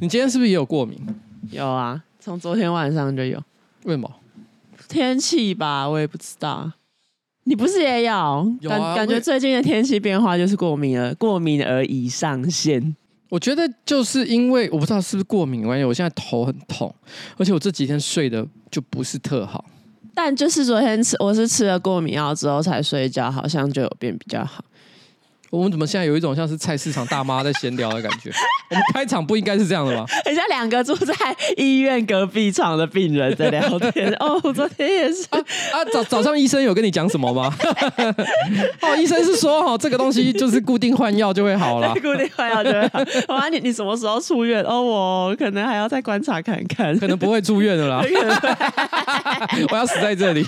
你今天是不是也有过敏？有啊，从昨天晚上就有。为什么？天气吧，我也不知道。你不是也有？有啊，感感觉最近的天气变化就是过敏了，过敏而已上线。我觉得就是因为我不知道是不是过敏关系，我现在头很痛，而且我这几天睡的就不是特好。但就是昨天吃，我是吃了过敏药之后才睡觉，好像就有变比较好。我们怎么现在有一种像是菜市场大妈在闲聊的感觉？我们开场不应该是这样的吗？人家两个住在医院隔壁床的病人在聊天。哦，昨天也是啊，啊早早上医生有跟你讲什么吗？哦，医生是说哦，这个东西就是固定换药就会好了，固定换药就会好。我问你，你什么时候出院？哦，我可能还要再观察看看，可能不会住院的啦。我要死在这里。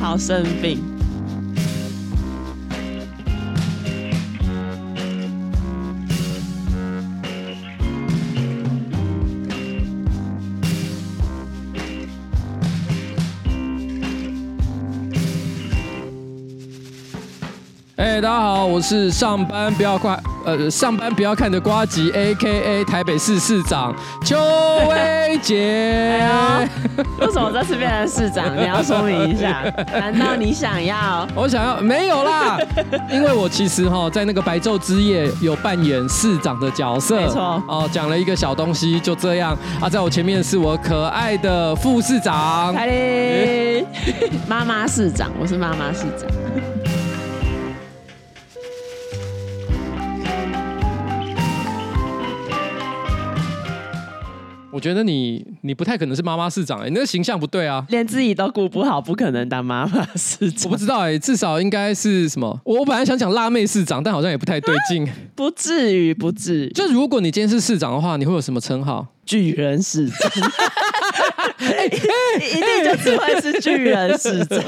好生病。哎、大家好，我是上班不要快，呃，上班不要看的瓜吉，A.K.A. 台北市市长邱威杰。哎、为什么这次变成市长？你要说明一下。难道你想要？我想要，没有啦。因为我其实哈在那个白昼之夜有扮演市长的角色，没错。哦，讲了一个小东西，就这样啊。在我前面是我可爱的副市长，妈妈市长，我是妈妈市长。我觉得你你不太可能是妈妈市长你那个形象不对啊，连自己都顾不好，不可能当妈妈市长。我不知道哎、欸，至少应该是什么？我本来想讲辣妹市长，但好像也不太对劲。不至于，不至于。就如果你今天是市长的话，你会有什么称号？巨人市长。欸欸、一定就是会是巨人市长，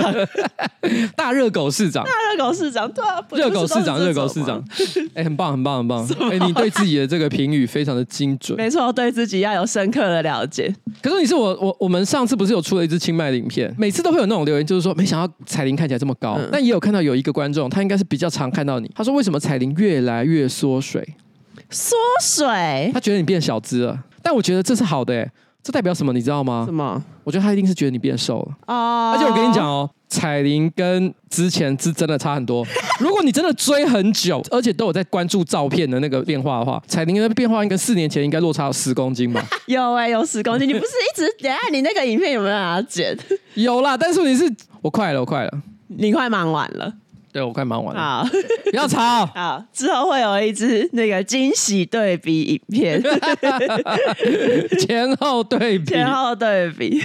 大热狗市长，大热狗市长，对啊，热狗市长，热狗市长，哎、欸，很棒，很棒，很棒，哎、欸，你对自己的这个评语非常的精准，没错，对自己要有深刻的了解。可是你是我，我，我们上次不是有出了一支清迈的影片，每次都会有那种留言，就是说没想到彩铃看起来这么高，嗯、但也有看到有一个观众，他应该是比较常看到你，他说为什么彩铃越来越缩水？缩水？他觉得你变小只了，但我觉得这是好的、欸，哎。这代表什么？你知道吗？什么？我觉得他一定是觉得你变瘦了哦。而且我跟你讲哦，彩铃跟之前是真的差很多。如果你真的追很久，而且都有在关注照片的那个变化的话，彩铃的变化应该四年前应该落差有十公斤吧？有哎、欸，有十公斤。你不是一直等下你那个影片有没有让他剪？有啦，但是你是我快了，我快了，你快忙完了。对，我快忙完了。好，不要吵。好，之后会有一支那个惊喜对比影片，前后对比，前后对比。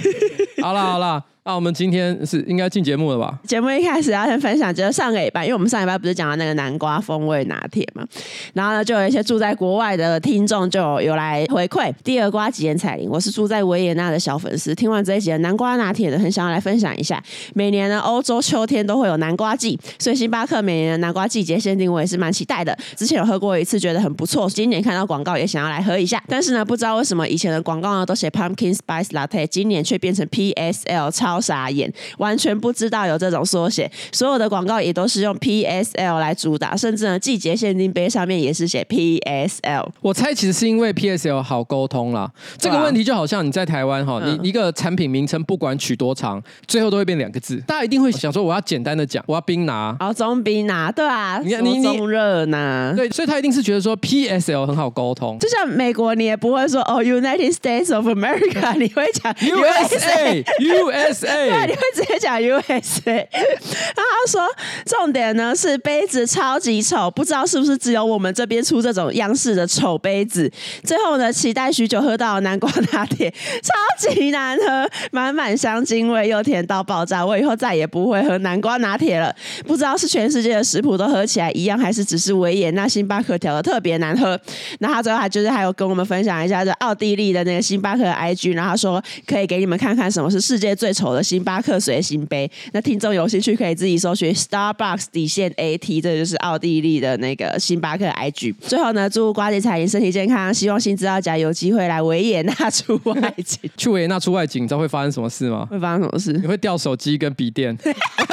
好了，好了。那、我们今天是应该进节目了吧？节目一开始要先分享，就是上个礼拜，因为我们上礼拜不是讲到那个南瓜风味拿铁嘛，然后呢，就有一些住在国外的听众就有，来回馈。第二瓜吉言彩铃，我是住在维也纳的小粉丝，听完这一集的南瓜拿铁呢，很想要来分享一下。每年呢，欧洲秋天都会有南瓜季，所以星巴克每年的南瓜季节限定，我也是蛮期待的。之前有喝过一次，觉得很不错，今年看到广告也想要来喝一下。但是呢，不知道为什么以前的广告呢都写 Pumpkin Spice Latte，今年却变成 PSL 超。傻眼，完全不知道有这种缩写。所有的广告也都是用 PSL 来主打，甚至呢，季节限定杯上面也是写 PSL。我猜其实是因为 PSL 好沟通啦。这个问题就好像你在台湾哈，你一个产品名称不管取多长，最后都会变两个字。大家一定会想说，我要简单的讲，我要冰拿，哦，中冰拿，对啊，你看你中热拿，对，所以他一定是觉得说 PSL 很好沟通。就像美国，你也不会说哦，United States of America，你会讲 USA USA。对，你会直接讲 USA。然 后他说，重点呢是杯子超级丑，不知道是不是只有我们这边出这种样式的丑杯子。最后呢，期待许久喝到南瓜拿铁，超级难喝，满满香精味又甜到爆炸。我以后再也不会喝南瓜拿铁了。不知道是全世界的食谱都喝起来一样，还是只是维也纳星巴克调的特别难喝。那他最后还就是还有跟我们分享一下这奥地利的那个星巴克的 IG，然后他说可以给你们看看什么是世界最丑的。星巴克随行杯，那听众有兴趣可以自己搜寻 Starbucks 底线 AT，这就是奥地利的那个星巴克 IG。最后呢，祝瓜姐彩铃身体健康，希望新知道家有机会来维也纳出外景。去维也纳出外景，你知道会发生什么事吗？会发生什么事？你会掉手机跟笔电。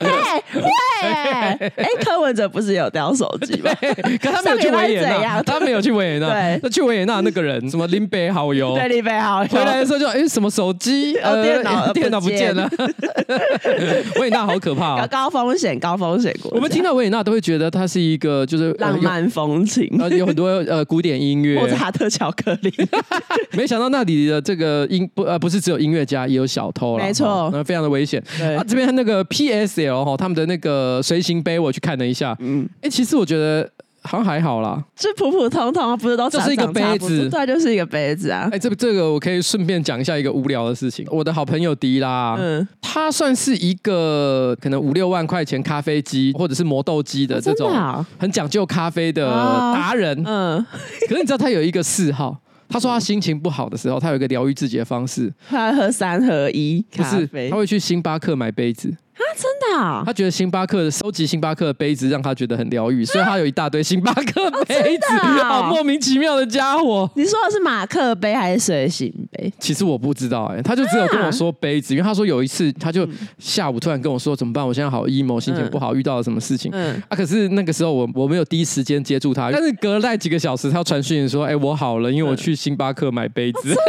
哎，会哎，哎，柯文哲不是有掉手机吗？可他没有去维也纳，他没有去维也纳。对，那去维也纳那个人 什么林北好友，对，林北好友。回来的时候就哎什么手机？呃电脑 电脑不见了，维也纳好可怕。啊，高风险高风险。我们听到维也纳都会觉得它是一个就是浪漫风情，有很多呃古典音乐，莫扎特巧克力。没想到那里的这个音不呃不是只有音乐家，也有小偷了，没错，那非常的危险。啊，这边那个 PSL 哈，他们的那个随行杯我去看了一下，嗯，哎，其实我觉得好像还好啦，就普普通通，不是都就是一个杯子，对，就是一个杯子啊。哎，这个这个我可以顺便讲一下一个无聊的事情。我的好朋友迪拉，嗯，他算是一个可能五六万块钱咖啡机或者是磨豆机的这种很讲究咖啡的达人，嗯，可是你知道他有一个嗜好。他说他心情不好的时候，他有一个疗愈自己的方式，他喝三合一咖啡，不是，他会去星巴克买杯子。啊，真的啊！他觉得星巴克的收集星巴克的杯子让他觉得很疗愈，所以他有一大堆星巴克杯子，好莫名其妙的家伙。你说的是马克杯还是随行杯？其实我不知道哎，他就只有跟我说杯子，因为他说有一次他就下午突然跟我说怎么办？我现在好 emo，心情不好，遇到了什么事情？嗯啊，可是那个时候我我没有第一时间接住他，但是隔了大概几个小时，他要传讯说，哎，我好了，因为我去星巴克买杯子。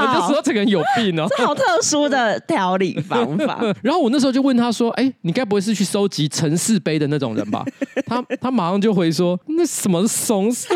我就说这个人有病哦，这好特殊的调理方法。然后我那时候就问他说，哎，你该不会是去收集城市杯的那种人吧？他他马上就回说，那什么怂，收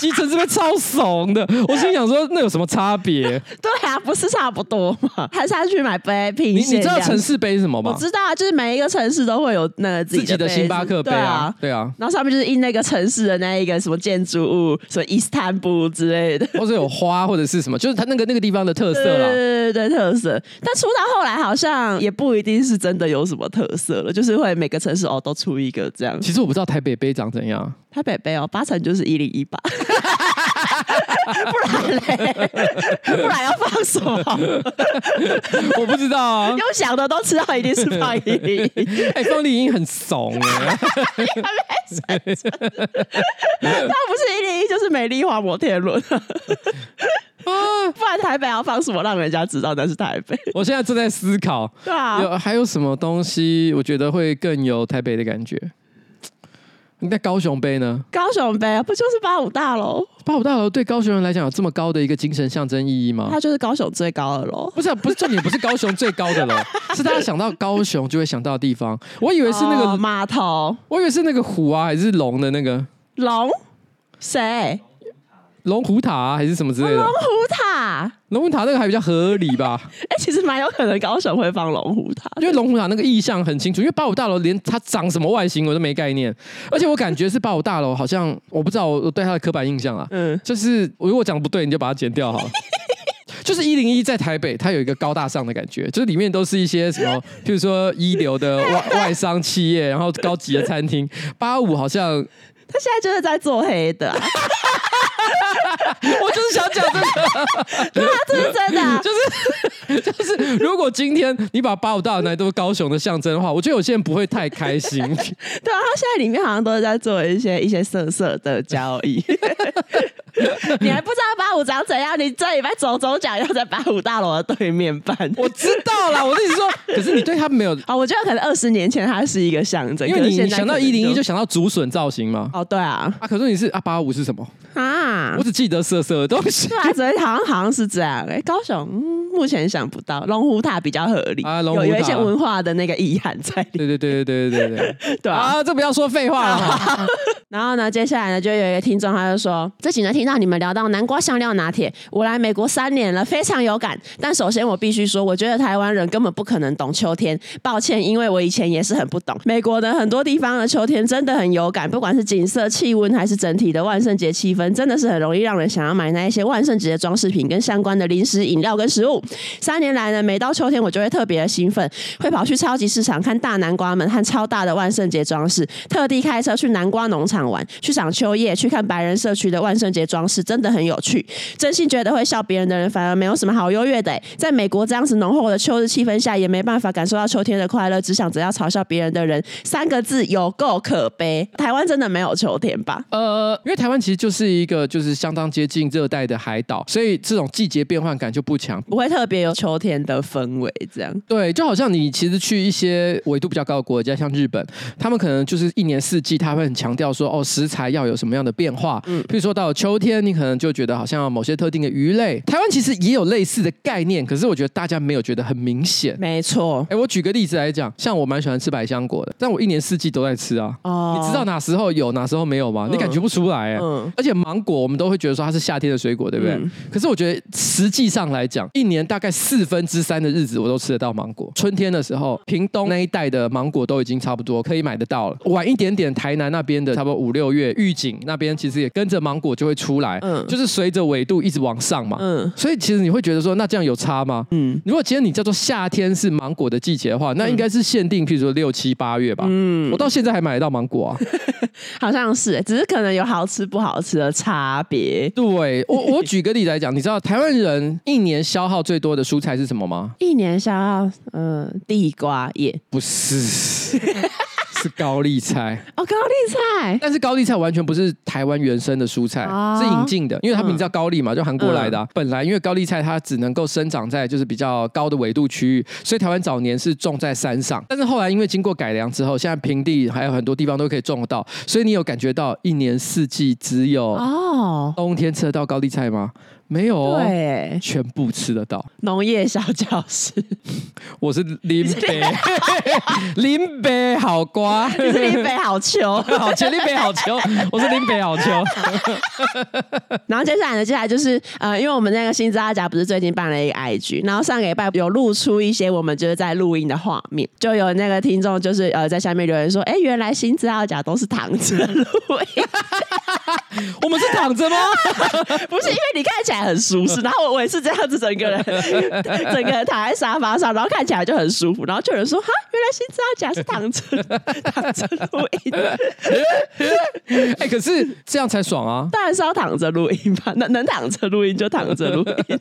集城市杯超怂的。我心想说，那有什么差别？对啊，不是差不多吗？还是他去买杯品？你你知道城市杯是什么吗？我知道啊，就是每一个城市都会有那个自己的星巴克杯啊，对啊。然后上面就是印那个城市的那一个什么建筑物，什么伊斯坦布之类的，或者有花或者是什么，就是他那个那个地方的特色啦。对对对，特色。但出到后来好像也不一定是真的有什么特色了，就是会每个城市哦都出一个这样。其实我不知道台北杯长怎样。台北杯哦，八成就是一零一吧。不然嘞？不然要放什么？我不知道啊。用想的都知道，一定是放一零一。哎，放一零一很怂哎。那不是一零一，就是美丽华摩天轮。啊！不然台北要放什么，让人家知道那是台北？我现在正在思考，对啊，有还有什么东西，我觉得会更有台北的感觉。那高雄杯呢？高雄杯不就是八五大楼？八五大楼对高雄人来讲有这么高的一个精神象征意义吗？它就是高雄最高的楼。不是、啊，不是重点，不是高雄最高的楼，是大家想到高雄就会想到的地方。我以为是那个码、哦、头，我以为是那个虎啊，还是龙的那个龙？谁？龙虎塔、啊、还是什么之类的？龙虎塔，龙虎塔那个还比较合理吧？哎、欸，其实蛮有可能高雄会放龙虎塔，因为龙虎塔那个意象很清楚。因为八五大楼连它长什么外形我都没概念，而且我感觉是八五大楼，好像我不知道我对它的刻板印象啊。嗯，就是我如果讲不对，你就把它剪掉好了。就是一零一在台北，它有一个高大上的感觉，就是里面都是一些什么，譬如说一流的外外商企业，然后高级的餐厅。八五好像他现在就是在做黑的、啊。我就是想讲这个，对啊，这是真的、啊，就是 就是，如果今天你把八五大来都是高雄的象征的话，我觉得有些人不会太开心。对啊，他现在里面好像都是在做一些一些色色的交易。你还不知道八五长怎样？你这礼拜走走讲要在八五大楼的对面办。我知道啦，我跟你说，可是你对他没有啊？我觉得可能二十年前他是一个象征，因为你想到一零一就想到竹笋造型嘛。哦，对啊，啊，可是你是啊八五是什么啊？我只记得色色的东西。对啊，所以好像好像是这样。哎，高雄目前想不到龙虎塔比较合理有一些文化的那个遗憾在对对对对对对对对 啊。这不要说废话了。然后呢接下来呢就有一个听众他就说这几天听到你们聊到南瓜香料拿铁我来美国三年了非常有感但首先我必须说我觉得台湾人根本不可能懂秋天抱歉因为我以前也是很不懂。美国的很多地方的秋天真的很有感不管是景色气温还是整体的万圣节气氛真的是很容易让人想要买那一些万圣节的装饰品跟相关的零食饮料跟食物。三年来呢，每到秋天我就会特别的兴奋，会跑去超级市场看大南瓜们和超大的万圣节装饰，特地开车去南瓜农场玩，去赏秋叶，去看白人社区的万圣节装饰，真的很有趣。真心觉得会笑别人的人，反而没有什么好优越的。在美国这样子浓厚的秋日气氛下，也没办法感受到秋天的快乐，只想着要嘲笑别人的人，三个字有够可悲。台湾真的没有秋天吧？呃，因为台湾其实就是一个就是相当接近热带的海岛，所以这种季节变换感就不强，不会。特别有秋天的氛围，这样。对，就好像你其实去一些纬度比较高的国家，像日本，他们可能就是一年四季，他会很强调说，哦，食材要有什么样的变化。嗯，譬如说到秋天，你可能就觉得好像某些特定的鱼类。台湾其实也有类似的概念，可是我觉得大家没有觉得很明显。没错。哎，我举个例子来讲，像我蛮喜欢吃百香果的，但我一年四季都在吃啊。哦。你知道哪时候有，哪时候没有吗？嗯、你感觉不出来。嗯。而且芒果，我们都会觉得说它是夏天的水果，对不对？嗯、可是我觉得实际上来讲，一年大概四分之三的日子，我都吃得到芒果。春天的时候，屏东那一带的芒果都已经差不多可以买得到了。晚一点点，台南那边的差不多五六月，预警那边其实也跟着芒果就会出来。嗯。就是随着纬度一直往上嘛。嗯。所以其实你会觉得说，那这样有差吗？嗯。如果今天你叫做夏天是芒果的季节的话，那应该是限定，譬如说六七八月吧。嗯。我到现在还买得到芒果啊。好像是，只是可能有好吃不好吃的差别。对，我，我举个例子来讲，你知道台湾人一年消耗最多的蔬菜是什么吗？一年消耗，嗯、呃，地瓜叶。不是。是高丽菜 哦，高丽菜，但是高丽菜完全不是台湾原生的蔬菜，哦、是引进的，因为它名字叫高丽嘛，就韩国来的、本来因为高丽菜它只能够生长在就是比较高的纬度区域，所以台湾早年是种在山上。但是后来因为经过改良之后，现在平地还有很多地方都可以种得到，所以你有感觉到一年四季只有哦冬天吃得到高丽菜吗？没有哦，对，全部吃得到。农业小教室，我是林北，林北。好瓜，你是林北好球，好球，林北好球，我是林北好球。然后接下来呢，接下来就是呃，因为我们那个新知阿甲不是最近办了一个 IG，然后上个礼拜有露出一些我们就是在录音的画面，就有那个听众就是呃在下面留言说，哎，原来新知阿甲都是躺着录音。我们是躺着吗？不是，因为你看起来很舒适，然后我我也是这样子，整个人整个人躺在沙发上，然后看起来就很舒服，然后就有人说：“哈，原来新知阿甲是躺着躺着录音。”哎，可是这样才爽啊！当然是要躺着录音吧，能能躺着录音就躺着录音。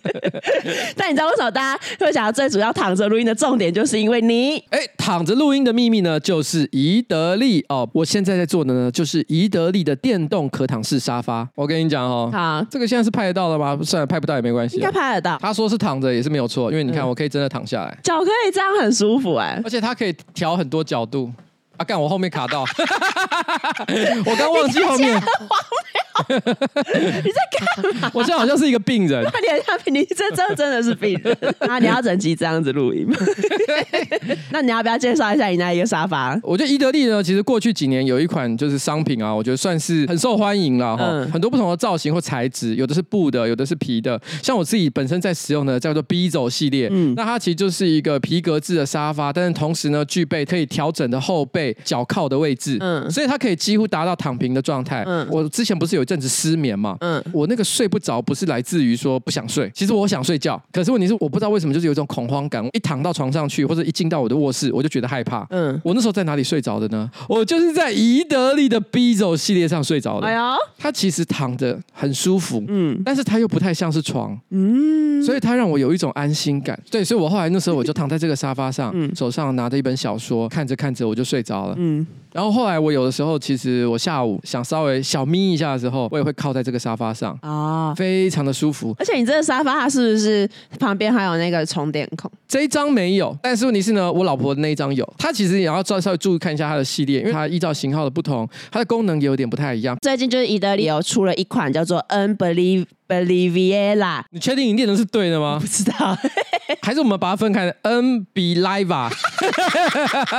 但你知道为什么大家会想要最主要躺着录音的重点，就是因为你哎，躺着录音的秘密呢，就是宜得利哦。我现在在做的呢，就是宜得利的电动可躺式沙发。我跟你讲哦，好，这个现在是拍得到的吗？算了，拍不到也没关系，应该拍得到。他说是躺着也是没有错，因为你看，我可以真的躺下来，脚可以这样很舒服哎，而且它可以调很多角度。啊！干我后面卡到，我刚忘记后面。你在干嘛？我现在好像是一个病人。你你这真真的是病人。啊你要整集这样子录音吗？那你要不要介绍一下你那一个沙发？我觉得伊德利呢，其实过去几年有一款就是商品啊，我觉得算是很受欢迎了哈。嗯、很多不同的造型或材质，有的是布的，有的是皮的。像我自己本身在使用的叫做 Bizo 系列，嗯，那它其实就是一个皮革制的沙发，但是同时呢，具备可以调整的后背。脚靠的位置，嗯，所以它可以几乎达到躺平的状态。嗯，我之前不是有一阵子失眠嘛，嗯，我那个睡不着，不是来自于说不想睡，其实我想睡觉，可是问题是我不知道为什么就是有一种恐慌感，一躺到床上去或者一进到我的卧室，我就觉得害怕。嗯，我那时候在哪里睡着的呢？我就是在宜得利的 Bizo 系列上睡着的。哎呀，它其实躺着很舒服，嗯，但是它又不太像是床，嗯，所以它让我有一种安心感。对，所以我后来那时候我就躺在这个沙发上，嗯，手上拿着一本小说，看着看着我就睡着了。嗯，然后后来我有的时候，其实我下午想稍微小眯一下的时候，我也会靠在这个沙发上啊，非常的舒服。而且你这个沙发它是不是旁边还有那个充电孔？这一张没有，但是问题是呢，我老婆的那一张有。她其实也要稍稍微注意看一下它的系列，因为它依照型号的不同，它的功能也有点不太一样。最近就是伊德利有出了一款叫做 Unbelievable。Beliviera，你确定你念的是对的吗？不知道，还是我们把它分开？Unbelievable，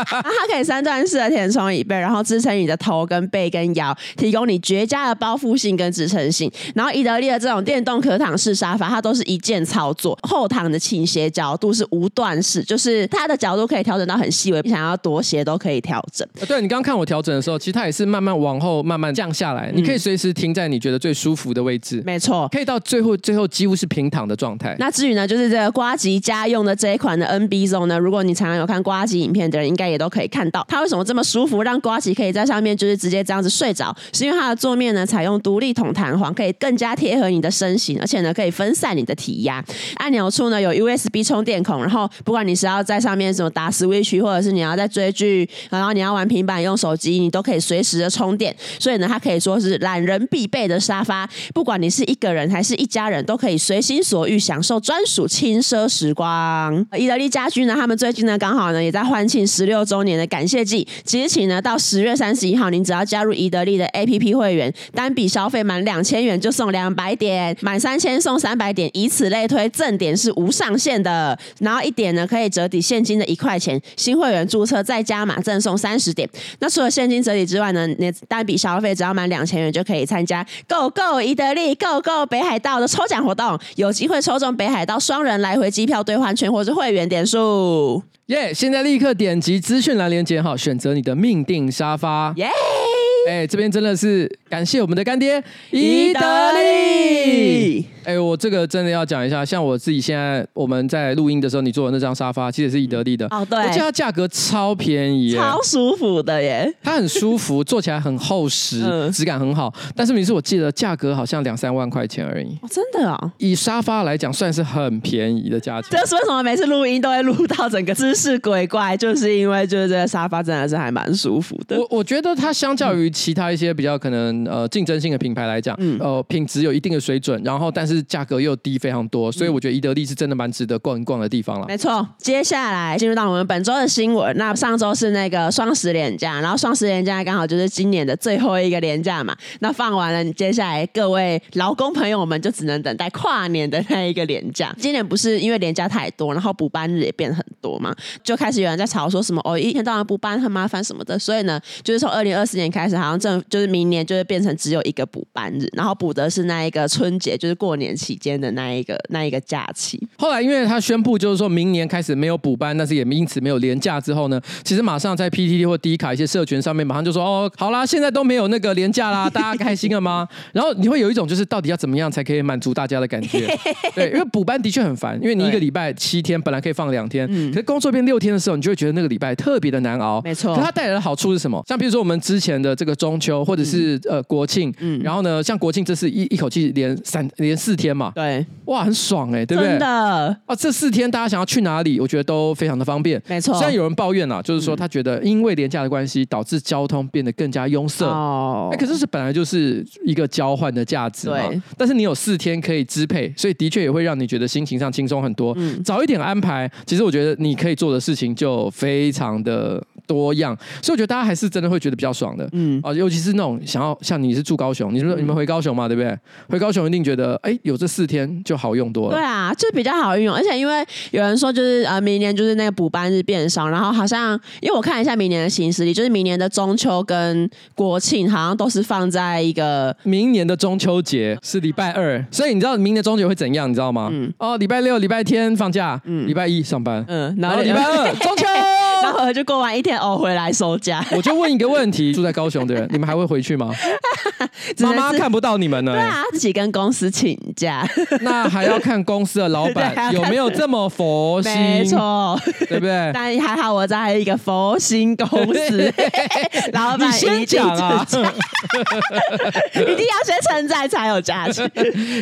它可以三段式的填充椅背，然后支撑你的头跟背跟腰，提供你绝佳的包覆性跟支撑性。然后伊德利的这种电动可躺式沙发，它都是一键操作，后躺的倾斜角度是无段式，就是它的角度可以调整到很细微，你想要多斜都可以调整。对，你刚刚看我调整的时候，其实它也是慢慢往后慢慢降下来，嗯、你可以随时停在你觉得最舒服的位置。没错，可以。到最后，最后几乎是平躺的状态。那至于呢，就是这个瓜吉家用的这一款的 nb zo 呢，如果你常常有看瓜吉影片的人，应该也都可以看到它为什么这么舒服，让瓜吉可以在上面就是直接这样子睡着，是因为它的座面呢采用独立筒弹簧，可以更加贴合你的身形，而且呢可以分散你的体压。按钮处呢有 USB 充电孔，然后不管你是要在上面什么打 Switch，或者是你要在追剧，然后你要玩平板用手机，你都可以随时的充电。所以呢，它可以说是懒人必备的沙发，不管你是一个人还是一家人，都可以随心所欲享受专属轻奢时时光。宜得利家居呢，他们最近呢刚好呢也在欢庆十六周年的感谢季，即日起呢到十月三十一号，您只要加入宜得利的 APP 会员，单笔消费满两千元就送两百点，满三千送三百点，以此类推，赠点是无上限的。然后一点呢可以折抵现金的一块钱，新会员注册再加码赠送三十点。那除了现金折抵之外呢，你单笔消费只要满两千元就可以参加 Go Go 伊得利 Go Go 北海道的抽奖活动，有机会抽中北海道双人来回机票兑换券或是会员点数。耶！现在立刻点击资讯栏连接，好，选择你的命定沙发。耶！哎，这边真的是感谢我们的干爹伊德利。哎，我这个真的要讲一下，像我自己现在我们在录音的时候，你坐的那张沙发其实是伊德利的。哦，对，我记得它价格超便宜，超舒服的耶。它很舒服，坐起来很厚实，嗯、质感很好。但是每次我记得价格好像两三万块钱而已。哦，真的啊、哦？以沙发来讲，算是很便宜的价钱。这是为什么每次录音都会录到整个姿势鬼怪？就是因为就是这个沙发真的是还蛮舒服的。我我觉得它相较于其他一些比较可能呃竞争性的品牌来讲，嗯，呃，品质有一定的水准，然后但是价格又低。非常多，所以我觉得宜得利是真的蛮值得逛一逛的地方了。没错，接下来进入到我们本周的新闻。那上周是那个双十连假，然后双十连假刚好就是今年的最后一个连假嘛。那放完了，接下来各位劳工朋友们就只能等待跨年的那一个连假。今年不是因为连假太多，然后补班日也变很多嘛，就开始有人在吵说什么哦，一天到晚补班很麻烦什么的。所以呢，就是从二零二四年开始，好像正就是明年就会变成只有一个补班日，然后补的是那一个春节，就是过年期间的那。一个那一个假期，后来因为他宣布就是说明年开始没有补班，但是也因此没有连假之后呢，其实马上在 PTT 或 D 卡一些社群上面马上就说哦，好啦，现在都没有那个连假啦，大家开心了吗？然后你会有一种就是到底要怎么样才可以满足大家的感觉？对，因为补班的确很烦，因为你一个礼拜七天本来可以放两天，可是工作变六天的时候，你就会觉得那个礼拜特别的难熬。没错，可它带来的好处是什么？像比如说我们之前的这个中秋或者是呃国庆，嗯，然后呢，像国庆这是一一口气连三连四天嘛，对，哇，很爽。哎，对不对？真的啊，这四天大家想要去哪里，我觉得都非常的方便。没错，虽然有人抱怨啊，就是说他觉得因为廉价的关系，导致交通变得更加拥塞。哦，哎，可是是本来就是一个交换的价值嘛。对。但是你有四天可以支配，所以的确也会让你觉得心情上轻松很多。嗯。早一点安排，其实我觉得你可以做的事情就非常的多样。所以我觉得大家还是真的会觉得比较爽的。嗯。啊，尤其是那种想要像你是住高雄，你说你们回高雄嘛，对不对？回高雄一定觉得哎，有这四天就好用多了。对啊，就比较好运用，而且因为有人说就是呃，明年就是那个补班日变少，然后好像因为我看一下明年的行事历，就是明年的中秋跟国庆好像都是放在一个明年的中秋节是礼拜二，所以你知道明年中秋会怎样？你知道吗？嗯，哦，礼拜六、礼拜天放假，嗯，礼拜一上班，嗯，然后礼拜二 中秋，就过完一天哦，回来收假。我就问一个问题：住在高雄的人，你们还会回去吗？妈妈看不到你们呢，对啊，自己跟公司请假，那还要看公司的老板 有没有这么佛心，没错，对不对？但还好我在一个佛心公司，老板一定讲啊，一定要先称赞才有价值。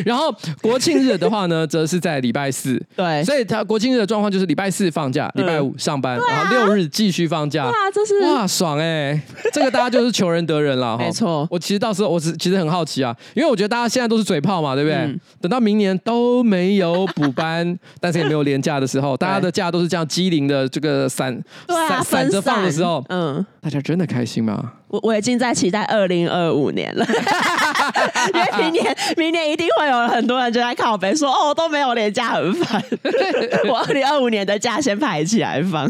然后国庆日的话呢，则是在礼拜四，对，所以他国庆日的状况就是礼拜四放假，礼拜五上班，然后六日继续放假。哇，这是哇爽哎！这个大家就是求人得人了 哈，没错。我其实到时候我是其实很好奇啊，因为我觉得大家现在都是嘴炮嘛，对不对？等到明年都没有补班。但是也没有连假的时候，大家的假都是这样机灵的，这个散散散着放的时候，嗯，大家真的开心吗？我我已经在期待二零二五年了，因为明年明年一定会有很多人就在靠北说哦，我都没有连假很烦，我二零二五年的假先排起来放。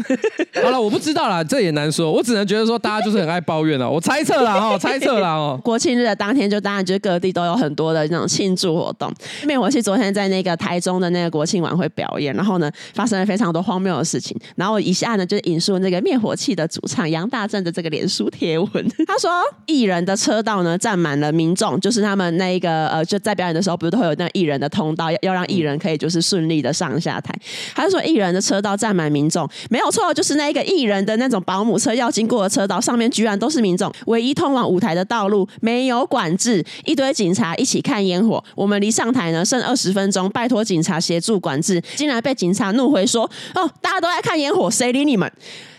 好了，我不知道啦，这也难说，我只能觉得说大家就是很爱抱怨了，我猜测啦哦，猜测啦哦。国庆日的当天就当然就是各地都有很多的那种庆祝活动。灭火器昨天在那个台中的那个国庆晚会表演，然后呢发生了非常多荒谬的事情。然后一下呢就是引述那个灭火器的主唱杨大正的这个脸书贴文。他说，艺人的车道呢站满了民众，就是他们那一个呃，就在表演的时候，不是都会有那艺人的通道，要要让艺人可以就是顺利的上下台。他就说，艺人的车道站满民众，没有错，就是那一个艺人的那种保姆车要经过的车道上面，居然都是民众，唯一通往舞台的道路没有管制，一堆警察一起看烟火。我们离上台呢剩二十分钟，拜托警察协助管制，竟然被警察怒回说：“哦，大家都在看烟火，谁理你们？”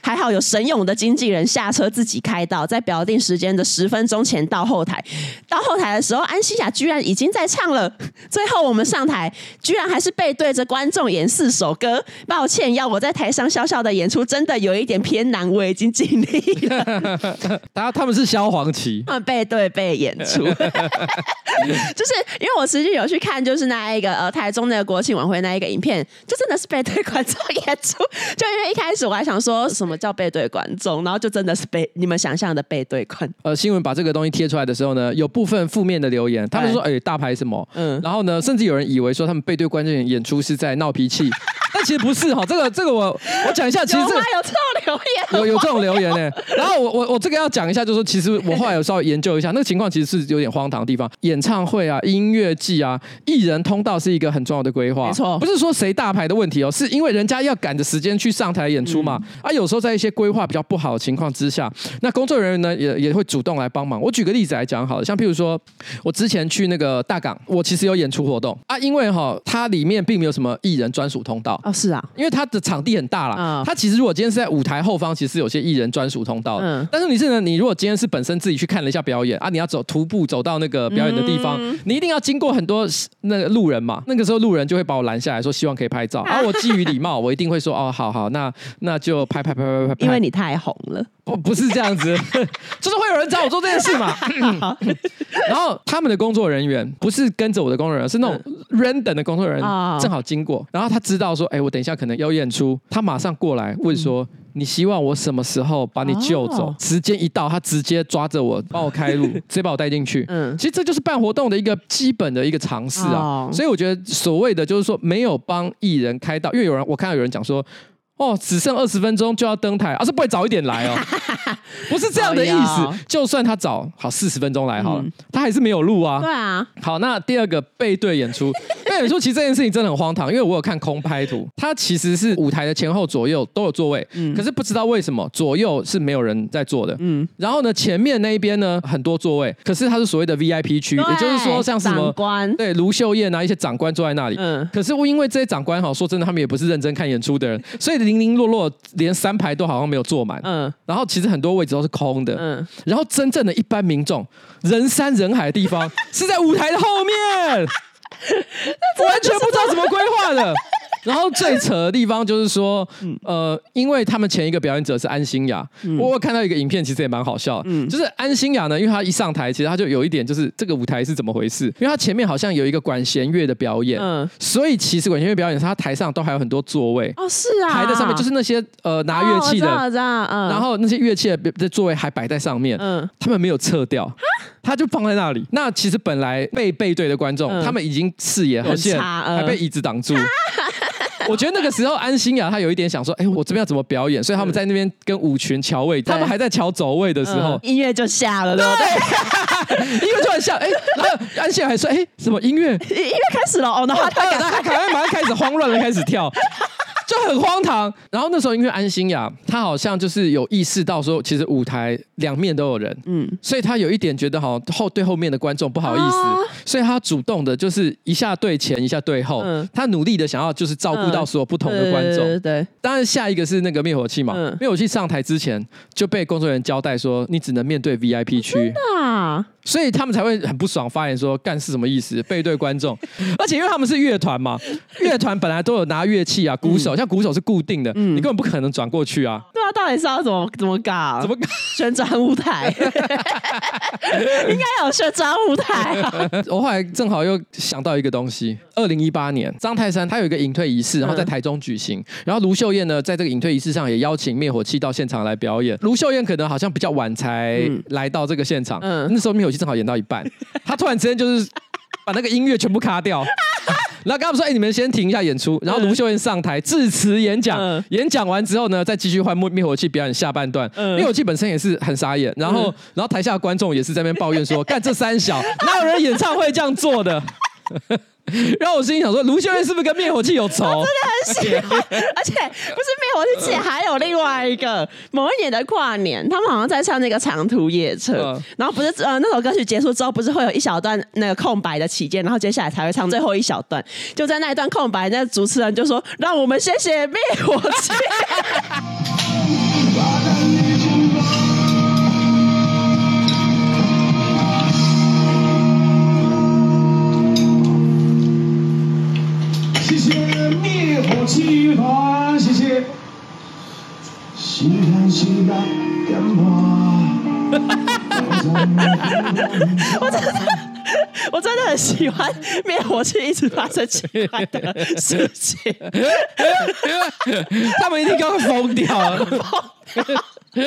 还好有神勇的经纪人下车自己开道，在表定时间的十分钟前到后台。到后台的时候，安心亚居然已经在唱了。最后我们上台，居然还是背对着观众演四首歌。抱歉，要我在台上笑笑的演出，真的有一点偏难。我已经尽力了。然后他们是萧煌奇，他们背对背演出，就是因为我实际有去看，就是那一个呃台中那个国庆晚会那一个影片，就真的是背对观众演出。就因为一开始我还想说什么。叫背对观众，然后就真的是背你们想象的背对观。呃，新闻把这个东西贴出来的时候呢，有部分负面的留言，他们说：“哎、欸，大牌什么？”嗯，然后呢，甚至有人以为说他们背对观众演出是在闹脾气。但其实不是哈，这个这个我我讲一下，其实、这个、有有这种留言，有有这种留言呢。然后我我我这个要讲一下，就是说其实我后来有稍微研究一下，那个情况其实是有点荒唐的地方。演唱会啊，音乐季啊，艺人通道是一个很重要的规划，没错，不是说谁大牌的问题哦，是因为人家要赶着时间去上台演出嘛。嗯、啊，有时候在一些规划比较不好的情况之下，那工作人员呢也也会主动来帮忙。我举个例子来讲好了，像譬如说我之前去那个大港，我其实有演出活动啊，因为哈它里面并没有什么艺人专属通道哦，是啊，因为它。的场地很大啦，嗯、它其实如果今天是在舞台后方，其实有些艺人专属通道。嗯，但是你是呢，你如果今天是本身自己去看了一下表演啊，你要走徒步走到那个表演的地方，嗯、你一定要经过很多那个路人嘛。那个时候路人就会把我拦下来说，希望可以拍照。而、啊、我基于礼貌，我一定会说哦，好好，那那就拍拍拍拍拍拍。因为你太红了。不不是这样子，就是会有人找我做这件事嘛。然后他们的工作人员不是跟着我的工作人员，是那种 random 的工作人员，正好经过，然后他知道说，哎，我等一下可能要演出，他马上过来问说，你希望我什么时候把你救走？时间一到，他直接抓着我，帮我开路，直接把我带进去。嗯，其实这就是办活动的一个基本的一个尝试啊。所以我觉得所谓的就是说，没有帮艺人开道，因为有人我看到有人讲说。哦，只剩二十分钟就要登台，而、啊、是不会早一点来哦，不是这样的意思。就算他早好四十分钟来好了，嗯、他还是没有录啊。对啊。好，那第二个背对演出，背对演出其实这件事情真的很荒唐，因为我有看空拍图，它其实是舞台的前后左右都有座位，嗯，可是不知道为什么左右是没有人在坐的，嗯，然后呢前面那一边呢很多座位，可是它是所谓的 VIP 区，也就是说像什么长官对卢秀燕啊一些长官坐在那里，嗯，可是我因为这些长官哈说真的他们也不是认真看演出的人，所以。零零落落，连三排都好像没有坐满。嗯，然后其实很多位置都是空的。嗯，然后真正的一般民众，人山人海的地方 是在舞台的后面，完全不知道怎么规划的。然后最扯的地方就是说，呃，因为他们前一个表演者是安心亚，嗯、我看到一个影片，其实也蛮好笑的，嗯、就是安心雅呢，因为她一上台，其实她就有一点就是这个舞台是怎么回事？因为她前面好像有一个管弦乐的表演，嗯，所以其实管弦乐表演，他台上都还有很多座位哦，是啊，台在上面就是那些呃拿乐器的，然后那些乐器的的座位还摆在上面，嗯，他们没有撤掉，哈？他就放在那里。那其实本来被背对的观众，嗯、他们已经视野很差，嗯、还被椅子挡住。我觉得那个时候安心亚他有一点想说，哎，我这边要怎么表演？所以他们在那边跟舞群调位，他们还在调走位的时候，音乐就下了，对不对？音乐就很像，哎，然后安心亚还说，哎，什么音乐？音乐开始了哦，然后他他他马上开始慌乱了开始跳。就很荒唐，然后那时候因为安心雅，他好像就是有意识到说，其实舞台两面都有人，嗯，所以他有一点觉得好像后对后面的观众不好意思，啊、所以他主动的就是一下对前，一下对后，嗯、他努力的想要就是照顾到所有不同的观众，对，对，对，对，当然下一个是那个灭火器嘛，嗯、灭火器上台之前就被工作人员交代说，你只能面对 VIP 区。所以他们才会很不爽，发言说干是什么意思？背对观众，而且因为他们是乐团嘛，乐团本来都有拿乐器啊，鼓手、嗯、像鼓手是固定的，嗯、你根本不可能转过去啊。对啊，到底是要怎么怎么搞？怎么搞？旋转舞台？应该有旋转舞台、啊。我后来正好又想到一个东西，二零一八年张泰山他有一个隐退仪式，然后在台中举行，嗯、然后卢秀燕呢在这个隐退仪式上也邀请灭火器到现场来表演。卢秀燕可能好像比较晚才来到这个现场，嗯，那时候灭火器。正好演到一半，他突然之间就是把那个音乐全部卡掉，然后跟他们说：“哎、欸，你们先停一下演出。”然后卢秀燕上台致辞演讲，嗯、演讲完之后呢，再继续换灭灭火器表演下半段。灭、嗯、火器本身也是很傻眼，然后、嗯、然后台下的观众也是在那边抱怨说：“ 干这三小，哪有人演唱会这样做的？” 然后我心里想说，卢秀燕是不是跟灭火器有仇？我真的很喜欢，而且不是灭火器，还有另外一个某一年的跨年，他们好像在唱那个长途夜车，嗯、然后不是呃那首歌曲结束之后，不是会有一小段那个空白的期间，然后接下来才会唱最后一小段，就在那一段空白，那个、主持人就说：“让我们谢谢灭火器。”灭火器团，谢谢。西南西南电话。我真的，我真的很喜欢灭火器一直发生奇怪的事情。他们一定刚刚疯掉了，就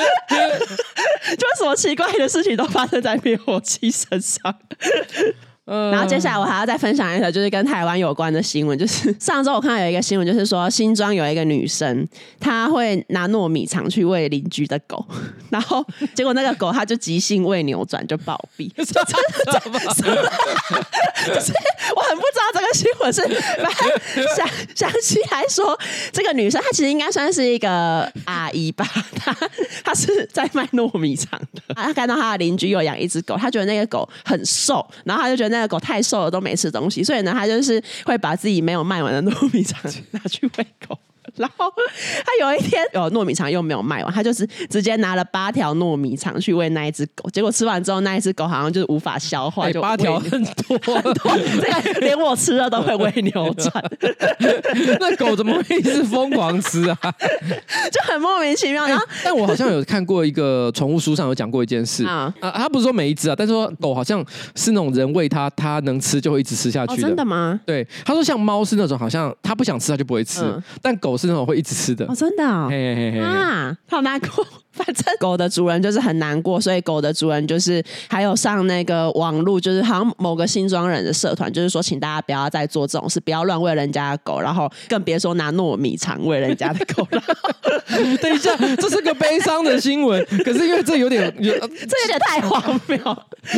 什么奇怪的事情都发生在灭火器身上。然后接下来我还要再分享一个，就是跟台湾有关的新闻。就是 上周我看到有一个新闻，就是说新庄有一个女生，她会拿糯米肠去喂邻居的狗，然后结果那个狗它就急性胃扭转就暴毙。就是我很不知道这个新闻是，详详细来说，这个女生她其实应该算是一个阿姨吧，她她是在卖糯米肠的。她看到她的邻居有养一只狗，她觉得那个狗很瘦，然后她就觉得那。个狗太瘦了，都没吃东西，所以呢，他就是会把自己没有卖完的糯米肠 拿去喂狗。然后他有一天有糯米肠又没有卖完，他就是直接拿了八条糯米肠去喂那一只狗。结果吃完之后，那一只狗好像就是无法消化，欸、就八条很多 很多，这个连我吃了都会胃扭转。那狗怎么会一直疯狂吃啊？就很莫名其妙。然后、欸，但我好像有看过一个宠物书上有讲过一件事 啊，啊，他不是说每一只啊，但是说狗好像是那种人喂它，它能吃就会一直吃下去的。哦、真的吗？对，他说像猫是那种好像它不想吃它就不会吃，嗯、但狗是那种会一直吃的。哦，真的哦，嘿嘿嘿啊，好难过。反正狗的主人就是很难过，所以狗的主人就是还有上那个网络，就是好像某个新庄人的社团，就是说请大家不要再做这种事，不要乱喂人家的狗，然后更别说拿糯米肠喂人家的狗了。等一下，这是个悲伤的新闻，可是因为这有点有，这有点太荒谬，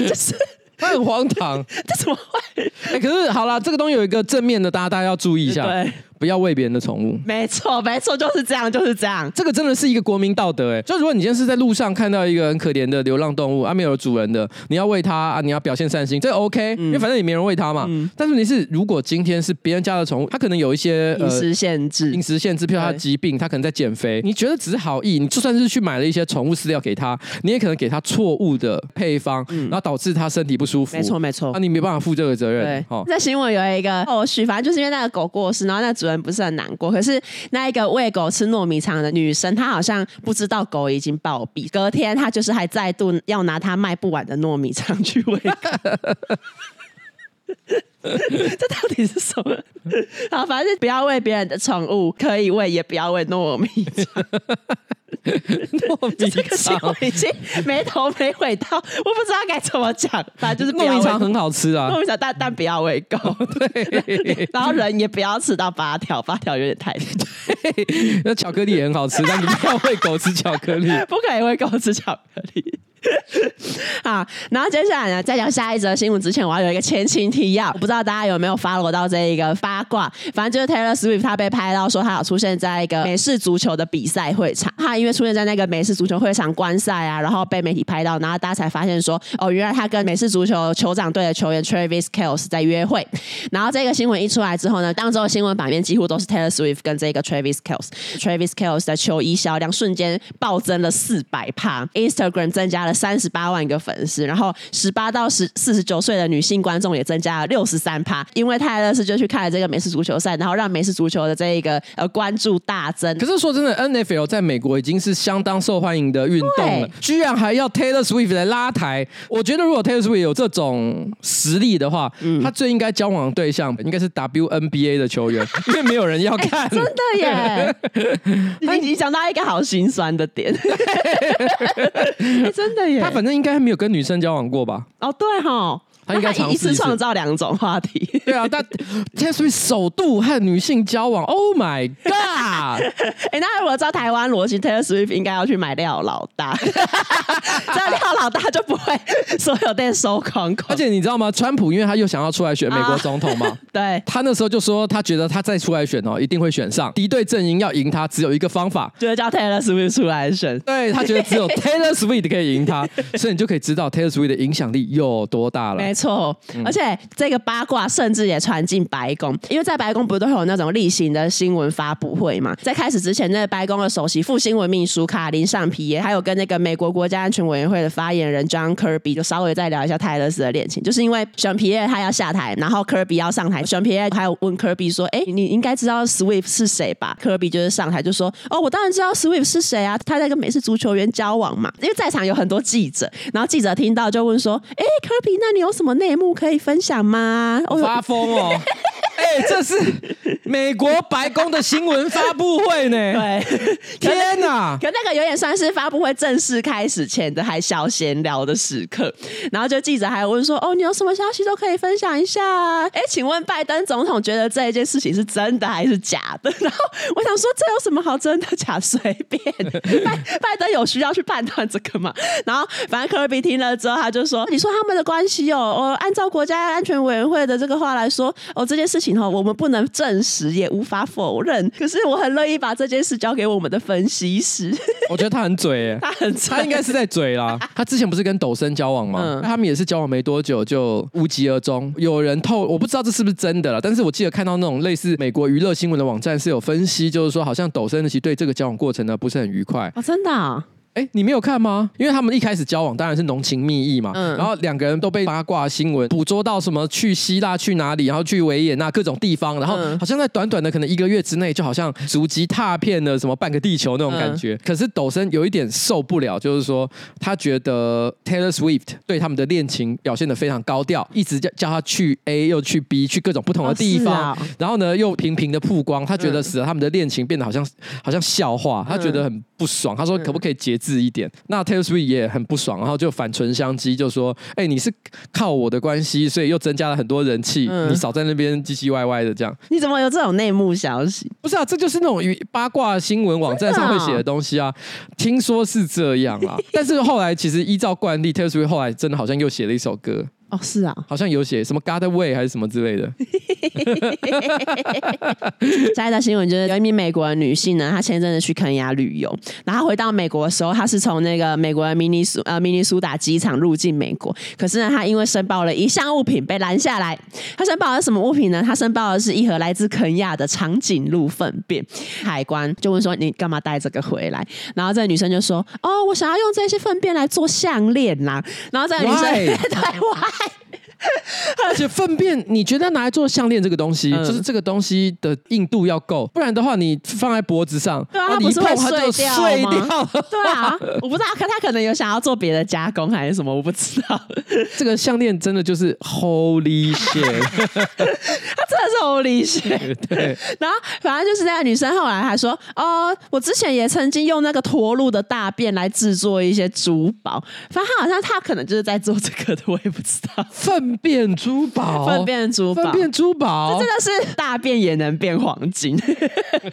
就是。它很荒唐，这怎么会？哎、欸，可是好啦，这个东西有一个正面的，大家大家要注意一下，对，不要喂别人的宠物。没错，没错，就是这样，就是这样。这个真的是一个国民道德，哎，就如果你今天是在路上看到一个很可怜的流浪动物，啊，没有主人的，你要喂它啊，你要表现善心，这个、OK，、嗯、因为反正也没人喂它嘛。嗯、但是你是如果今天是别人家的宠物，它可能有一些饮食限制，饮食限制，譬如它疾病，它可能在减肥，你觉得只是好意，你就算是去买了一些宠物饲料给它，你也可能给它错误的配方，嗯、然后导致它身体不舒服。没错，没错。啊，你没办法负这个责任。对，哦，在新闻有一个后续，反正就是因为那个狗过世，然后那主人不是很难过。可是那一个喂狗吃糯米肠的女生，她好像不知道狗已经暴毙。隔天，她就是还再度要拿她卖不完的糯米肠去喂狗。这到底是什么？好，反正不要喂别人的宠物，可以喂，也不要喂糯米肠。糯米肠已经没头没尾到，我不知道该怎么讲。反正就是糯米肠很好吃啊，糯米肠但但不要喂狗。对，然后人也不要吃到八条，八条有点太多。那巧克力也很好吃，但你不要喂狗吃巧克力，不可以喂狗吃巧克力。好，然后接下来呢，在讲下一则新闻之前，我要有一个前情提要。不知道大家有没有 follow 到这一个八卦，反正就是 Taylor Swift 他被拍到说他有出现在一个美式足球的比赛会场，他因为出现在那个美式足球会场观赛啊，然后被媒体拍到，然后大家才发现说，哦，原来他跟美式足球酋长队的球员 Travis Kelce 在约会。然后这个新闻一出来之后呢，当周的新闻版面几乎都是 Taylor Swift 跟这个 Travis Kelce。Travis Kelce 的球衣销量瞬间暴增了四百趴，Instagram 增加了。三十八万个粉丝，然后十八到十四十九岁的女性观众也增加了六十三趴，因为泰勒斯就去看了这个美式足球赛，然后让美式足球的这一个呃关注大增。可是说真的，NFL 在美国已经是相当受欢迎的运动了，居然还要 Taylor Swift 来拉抬。我觉得如果 Taylor Swift 有这种实力的话，嗯，他最应该交往的对象应该是 WNBA 的球员，因为没有人要看。真的耶，你讲到一个好心酸的点，真的。的耶。他反正应该还没有跟女生交往过吧？哦，对哈。他应该尝试一次创造两种话题。对啊，但 Taylor Swift 首度和女性交往，Oh my God！哎、欸，那如果照台湾逻辑，Taylor Swift 应该要去买廖老大，这样廖老大就不会所有店收空空。而且你知道吗？川普因为他又想要出来选美国总统嘛，啊、对，他那时候就说他觉得他再出来选哦，一定会选上。敌对阵营要赢他，只有一个方法，就是叫 Taylor Swift 出来选。对，他觉得只有 Taylor Swift 可以赢他，所以你就可以知道 Taylor Swift 的影响力有多大了。没错，而且。这个八卦甚至也传进白宫，因为在白宫不是都会有那种例行的新闻发布会嘛？在开始之前，那白宫的首席副新闻秘书卡琳尚皮耶，还有跟那个美国国家安全委员会的发言人 John Kirby 就稍微再聊一下泰勒斯的恋情，就是因为选皮耶他要下台，然后 Kirby 要上台，选皮耶还有问 Kirby 说：“哎，你应该知道 Swift 是谁吧？”Kirby 就是上台就说：“哦，我当然知道 Swift 是谁啊，他在跟美式足球员交往嘛。”因为在场有很多记者，然后记者听到就问说：“哎，Kirby，那你有什么内幕可以分？”享吗？我发疯哦！哎、欸，这是美国白宫的新闻发布会呢。对，天哪！可那个有点算是发布会正式开始前的还小闲聊的时刻。然后就记者还有问说：“哦，你有什么消息都可以分享一下。”哎，请问拜登总统觉得这一件事情是真的还是假的？然后我想说，这有什么好真的假？随便。拜拜登有需要去判断这个吗？然后反正科比听了之后，他就说：“你说他们的关系哦，哦，按照国家。”安全委员会的这个话来说，哦，这件事情哈，我们不能证实，也无法否认。可是我很乐意把这件事交给我们的分析师。我觉得他很嘴，他很嘴，他应该是在嘴啦。他之前不是跟抖森交往吗？嗯、他们也是交往没多久就无疾而终。有人透，我不知道这是不是真的了，但是我记得看到那种类似美国娱乐新闻的网站是有分析，就是说好像抖森其实对这个交往过程呢不是很愉快。哦，真的、啊。哎，你没有看吗？因为他们一开始交往当然是浓情蜜意嘛，嗯，然后两个人都被八卦新闻捕捉到什么去希腊去哪里，然后去维也纳各种地方，然后好像在短短的可能一个月之内，就好像足迹踏遍了什么半个地球那种感觉。嗯、可是抖森有一点受不了，就是说他觉得 Taylor Swift 对他们的恋情表现的非常高调，一直叫叫他去 A 又去 B 去各种不同的地方，哦啊、然后呢又频频的曝光，他觉得使得他们的恋情变得好像好像笑话，他觉得很不爽，他说可不可以节制一点？那 Taylor Swift 也很不爽，然后就反唇相讥，就说：“哎、欸，你是靠我的关系，所以又增加了很多人气，嗯、你少在那边唧唧歪歪的这样。”你怎么有这种内幕消息？不是啊，这就是那种八卦新闻网站上会写的东西啊。哦、听说是这样啊，但是后来其实依照惯例，Taylor Swift 后来真的好像又写了一首歌。哦，是啊，好像有写什么 God Away 还是什么之类的。下一条新闻就是有一名美国的女性呢，她前阵子去肯亚旅游，然后回到美国的时候，她是从那个美国的明尼苏呃明尼苏达机场入境美国，可是呢，她因为申报了一项物品被拦下来。她申报的是什么物品呢？她申报的是一盒来自肯亚的长颈鹿粪便。海关就问说：“你干嘛带这个回来？”然后这个女生就说：“哦，我想要用这些粪便来做项链啦。”然后这个女生在台湾。而且粪便，你觉得拿来做项链这个东西，嗯、就是这个东西的硬度要够，不然的话，你放在脖子上，对啊，它不是会碎掉碎掉吗？对啊，我不知道，可他可能有想要做别的加工还是什么，我不知道。这个项链真的就是 Holy shit，他真的是 Holy shit。对，然后反正就是那个女生后来还说，哦，我之前也曾经用那个驼鹿的大便来制作一些珠宝，反正他好像他可能就是在做这个的，我也不知道。粪便珠宝，粪便珠宝，粪便珠宝，这真的是大便也能变黄金。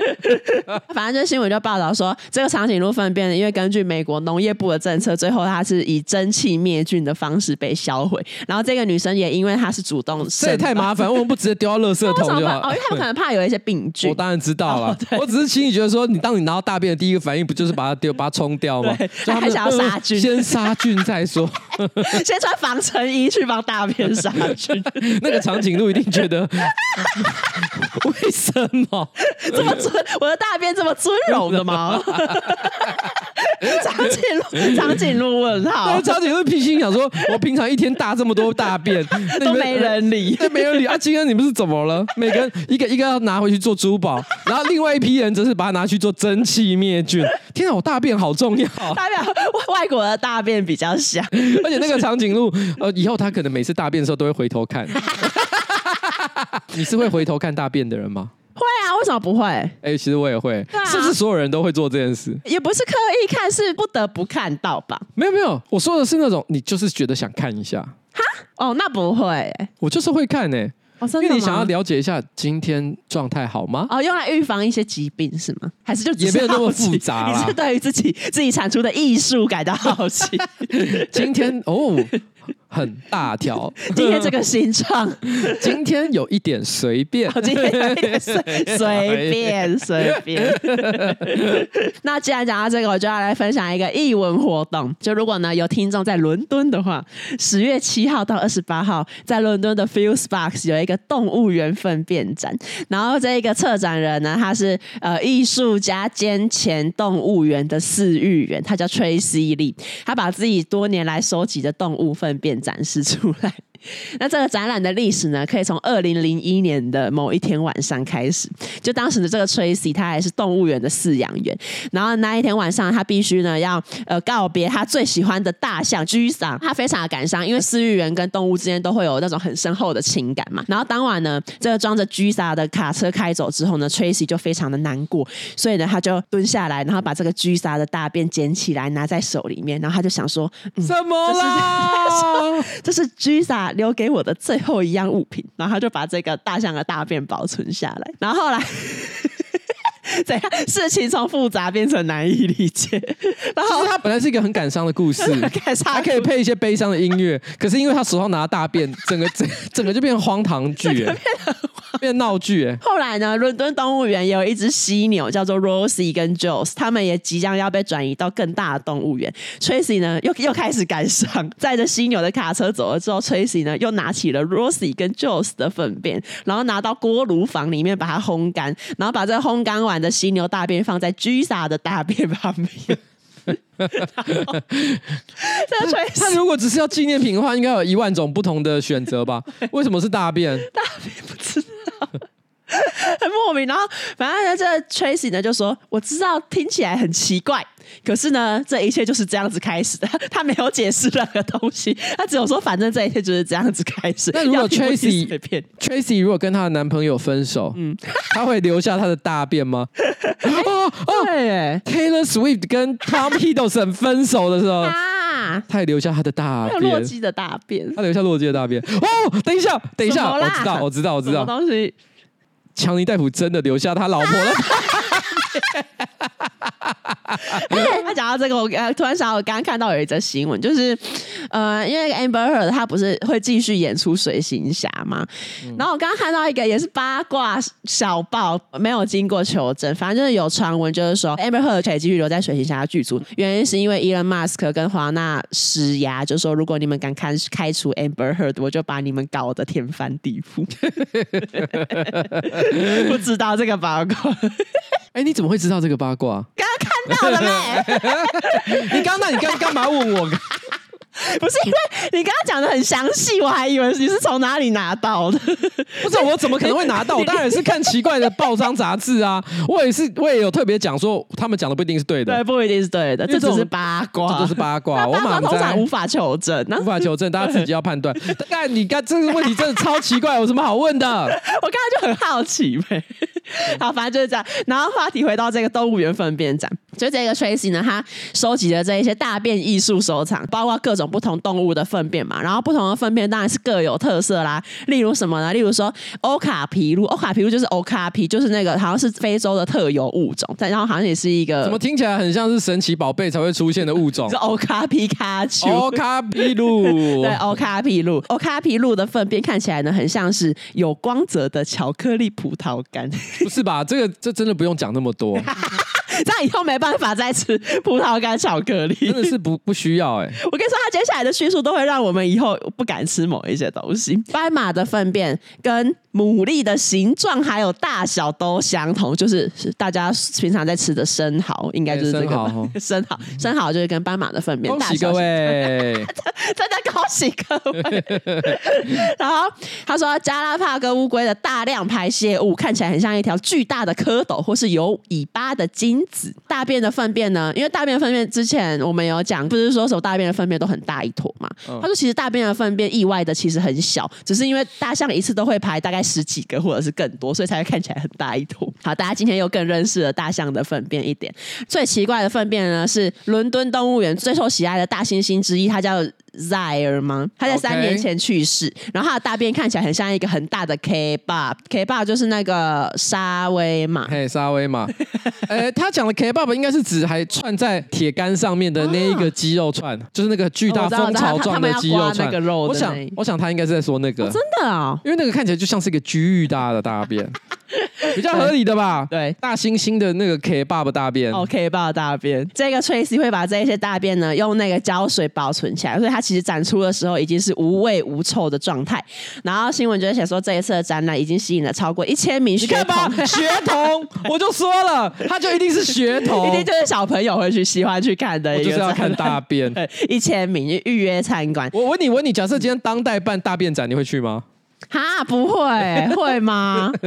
反正就新闻就报道说，这个长颈鹿粪便，因为根据美国农业部的政策，最后它是以蒸汽灭菌的方式被销毁。然后这个女生也因为她是主动，这也太麻烦，为什么不直接丢到垃圾桶就好？哦，因为他们可能怕有一些病菌。我当然知道了，我只是心里觉得说，你当你拿到大便的第一个反应，不就是把它丢，把它冲掉吗？他还想要杀菌，先杀菌再说，先穿防尘衣去帮大便 杀菌。那个长颈鹿一定觉得，为什么这么尊？我的大便这么尊荣的吗？长颈鹿，长颈鹿问号。长颈鹿平心想说，我平常一天大这么多大便，都没人理，都没人理啊！今天你们是怎么了？每个人一个一个要拿回去做珠宝，然后另外一批人则是把它拿去做蒸汽灭菌。天啊，我大便好重要！代表外国的大便比较香，而且那个长颈鹿，呃，以后他可能每次大便的时候都会回头看。你是会回头看大便的人吗？会啊，为什么不会？哎、欸，其实我也会，啊、是不是所有人都会做这件事？也不是刻意看，是不得不看到吧？没有没有，我说的是那种你就是觉得想看一下。哈？哦，那不会、欸，我就是会看呢、欸。哦、因为你想要了解一下今天状态好吗？哦，用来预防一些疾病是吗？还是就也没有那么复杂？你是对于自己自己产出的艺术感到好奇？今天哦。很大条，今天这个形状，今天有一点随便，今天有一点随随便 随便。那既然讲到这个，我就要来分享一个译文活动。就如果呢有听众在伦敦的话，十月七号到二十八号，在伦敦的 Fusebox 有一个动物园粪便展。然后这一个策展人呢，他是呃艺术家兼前动物园的饲育员，他叫 Tracy Lee。他把自己多年来收集的动物粪便展示出来。那这个展览的历史呢，可以从二零零一年的某一天晚上开始。就当时的这个 Tracy，他还是动物园的饲养员。然后那一天晚上，他必须呢要呃告别他最喜欢的大象居桑，他非常的感伤，因为饲育员跟动物之间都会有那种很深厚的情感嘛。然后当晚呢，这个装着居桑的卡车开走之后呢，Tracy 就非常的难过，所以呢他就蹲下来，然后把这个居桑的大便捡起来拿在手里面，然后他就想说：嗯、什么啦？这是居桑。留给我的最后一样物品，然后他就把这个大象的大便保存下来。然后后来，怎样？事情从复杂变成难以理解。然后他本来是一个很感伤的故事，他可以配一些悲伤的音乐。可是因为他手上拿大便，整个整整个就变成荒唐剧。变 闹剧哎！后来呢，伦敦动物园也有一只犀牛，叫做 Rosie 跟 Jules，他们也即将要被转移到更大的动物园。Tracy 呢，又又开始感伤，载着犀牛的卡车走了之后，Tracy 呢，又拿起了 Rosie 跟 Jules 的粪便，然后拿到锅炉房里面把它烘干，然后把这个烘干完的犀牛大便放在 Gisa 的大便旁边。这个 Tracy，他如果只是要纪念品的话，应该有一万种不同的选择吧？为什么是大便？大便。很莫名，然后反正呢，这 Tracy 呢就说：“我知道听起来很奇怪，可是呢，这一切就是这样子开始的。他没有解释任何东西，他只有说，反正这一切就是这样子开始。那如果 Tracy Tracy 如果跟她的男朋友分手，嗯，他会留下他的大便吗？哦哦，对，Taylor Swift 跟 Tom Hiddleston 分手的时候啊，他也留下他的大便，洛基的大便，他留下洛基的大便。哦，等一下，等一下，我知道，我知道，我知道，什么东西？”强尼戴普真的留下他老婆了。他讲到这个，我呃突然想到，我刚刚看到有一则新闻，就是呃，因为 Amber Heard 他不是会继续演出水行侠嘛？嗯、然后我刚刚看到一个也是八卦小报，没有经过求证，反正就是有传闻，就是说 Amber Heard 可以继续留在水行侠的剧组，原因是因为 Elon Musk 跟华纳施压，就是说如果你们敢开开除 Amber Heard，我就把你们搞得天翻地覆。不知道这个八卦。哎，你怎么会知道这个八卦？刚刚看到了没？你刚那你刚干嘛问我？不是因为你刚刚讲的很详细，我还以为你是从哪里拿到的。不是，我怎么可能会拿到？我当然是看奇怪的报章杂志啊。我也是，我也有特别讲说，他们讲的不一定是对的。对，不一定是对的，这只是八卦，这就是八卦。我马上通常无法求证，无法求证，大家自己要判断。但你看这个问题真的超奇怪，有什么好问的？我刚才就很好奇呗。好，反正就是这样。然后话题回到这个动物园粪便展，就这个 Tracy 呢，他收集了这一些大便艺术收藏，包括各种不同动物的粪便嘛。然后不同的粪便当然是各有特色啦。例如什么呢？例如说欧卡皮鹿，欧卡皮鹿就是欧卡皮，就是那个好像是非洲的特有物种。但然后好像也是一个，怎么听起来很像是神奇宝贝才会出现的物种？是欧卡皮卡丘，欧卡皮鹿，对，欧卡皮鹿，欧卡皮鹿的粪便看起来呢，很像是有光泽的巧克力葡萄干。不是吧？这个这真的不用讲那么多，这样以后没办法再吃葡萄干巧克力，真的是不不需要哎、欸。我跟你说，他接下来的叙述都会让我们以后不敢吃某一些东西。斑马的粪便跟牡蛎的形状还有大小都相同，就是大家平常在吃的生蚝，应该就是这个生蚝、哦。生蚝，生蚝就是跟斑马的粪便大小。恭喜各位，真的恭喜各位。然后他说，加拉帕哥乌龟的大量排泄物看起来很像一条巨大的蝌蚪，或是有尾巴的精子。大便的粪便呢？因为大便粪便之前我们有讲，不是说什么大便的粪便都很大一坨嘛？他说其实大便的粪便意外的其实很小，只是因为大象一次都会排大概。十几个或者是更多，所以才会看起来很大一坨。好，大家今天又更认识了大象的粪便一点。最奇怪的粪便呢，是伦敦动物园最受喜爱的大猩猩之一，它叫。Zaire 吗？他在三年前去世.然后他的大便看起来很像一个很大的 Kebab，Kebab 就是那个沙威玛，嘿，沙威玛。呃，他讲的 Kebab 应该是指还串在铁杆上面的那一个肌肉串，啊、就是那个巨大蜂巢状的肌肉串。我想，我想他应该是在说那个，哦、真的啊、哦，因为那个看起来就像是一个巨大的大便。比较合理的吧？对，大猩猩的那个 Kebab 大便哦，Kebab 大便。这个 Tracy 会把这些大便呢用那个胶水保存起来，所以它其实展出的时候已经是无味无臭的状态。然后新闻就写说，这一次的展览已经吸引了超过一千名学童。学童，我就说了，他就一定是学童，一定就是小朋友会去喜欢去看的我，就是要看大便。一千名预约参观。我问你，问你，假设今天当代办大便展，你会去吗？哈，不会，会吗？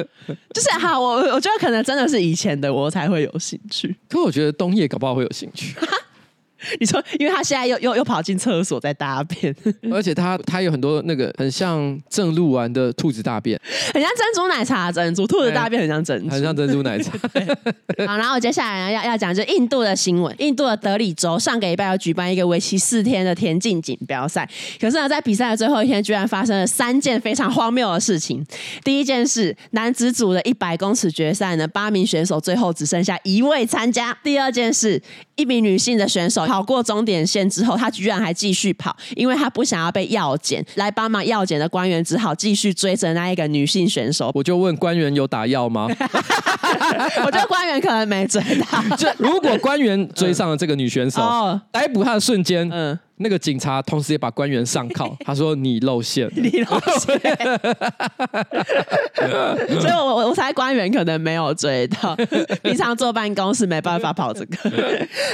就是哈，我我觉得可能真的是以前的我才会有兴趣。可我觉得冬叶搞不好会有兴趣。你说，因为他现在又又又跑进厕所在大便，而且他他有很多那个很像正露丸的兔子大便，很像珍珠奶茶珍珠，兔子大便很像珍珠，很像珍珠奶茶。好，然后接下来呢要要讲就是印度的新闻，印度的德里州上个礼拜要举办一个为期四天的田径锦标赛，可是呢在比赛的最后一天，居然发生了三件非常荒谬的事情。第一件事，男子组的一百公尺决赛呢，八名选手最后只剩下一位参加。第二件事，一名女性的选手。跑过终点线之后，他居然还继续跑，因为他不想要被药检。来帮忙药检的官员只好继续追着那一个女性选手。我就问官员有打药吗？我觉得官员可能没追到。就如果官员追上了这个女选手，嗯、逮捕她的瞬间，嗯。那个警察同时也把官员上铐，他说你露馅，你露馅，所以我我我猜官员可能没有追到，平常坐办公室没办法跑这个。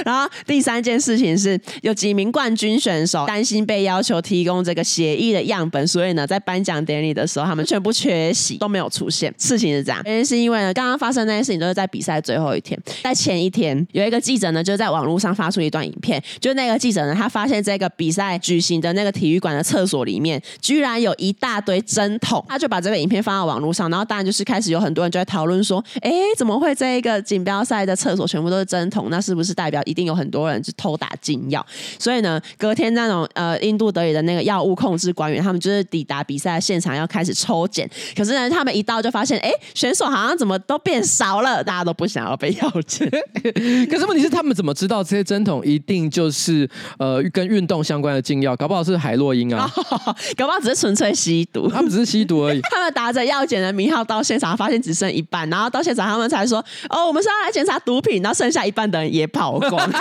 然后第三件事情是有几名冠军选手担心被要求提供这个协议的样本，所以呢在颁奖典礼的时候他们全部缺席都没有出现。事情是这样，原因是因为呢刚刚发生那件事情都是在比赛最后一天，在前一天有一个记者呢就在网络上发出一段影片，就那个记者呢他发现这个。那个比赛举行的那个体育馆的厕所里面，居然有一大堆针筒，他就把这个影片放到网络上，然后当然就是开始有很多人就在讨论说，哎，怎么会这一个锦标赛的厕所全部都是针筒？那是不是代表一定有很多人就偷打禁药？所以呢，隔天那种呃印度德里的那个药？物控制官员，他们就是抵达比赛现场要开始抽检，可是呢，他们一到就发现，哎，选手好像怎么都变少了，大家都不想要被药？检。可是问题是，他们怎么知道这些针筒一定就是呃跟运动相关的禁药，搞不好是海洛因啊，搞不好只是纯粹吸毒，他们只是吸毒而已。他们打着药检的名号到现场，发现只剩一半，然后到现场他们才说：“哦，我们是要来检查毒品。”然后剩下一半的人也跑光，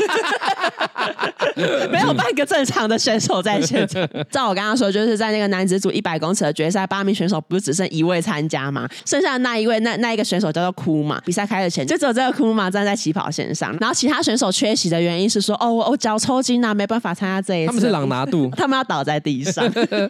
没有半个正常的选手在现场。照我刚刚说，就是在那个男子组一百公尺的决赛，八名选手不是只剩一位参加吗？剩下的那一位，那那一个选手叫做库嘛。比赛开始前，就只有这个库嘛站在起跑线上，然后其他选手缺席的原因是说：“哦，我我脚抽筋啊，没办法参加这一次。”他们是朗拿度，他们要倒在地上。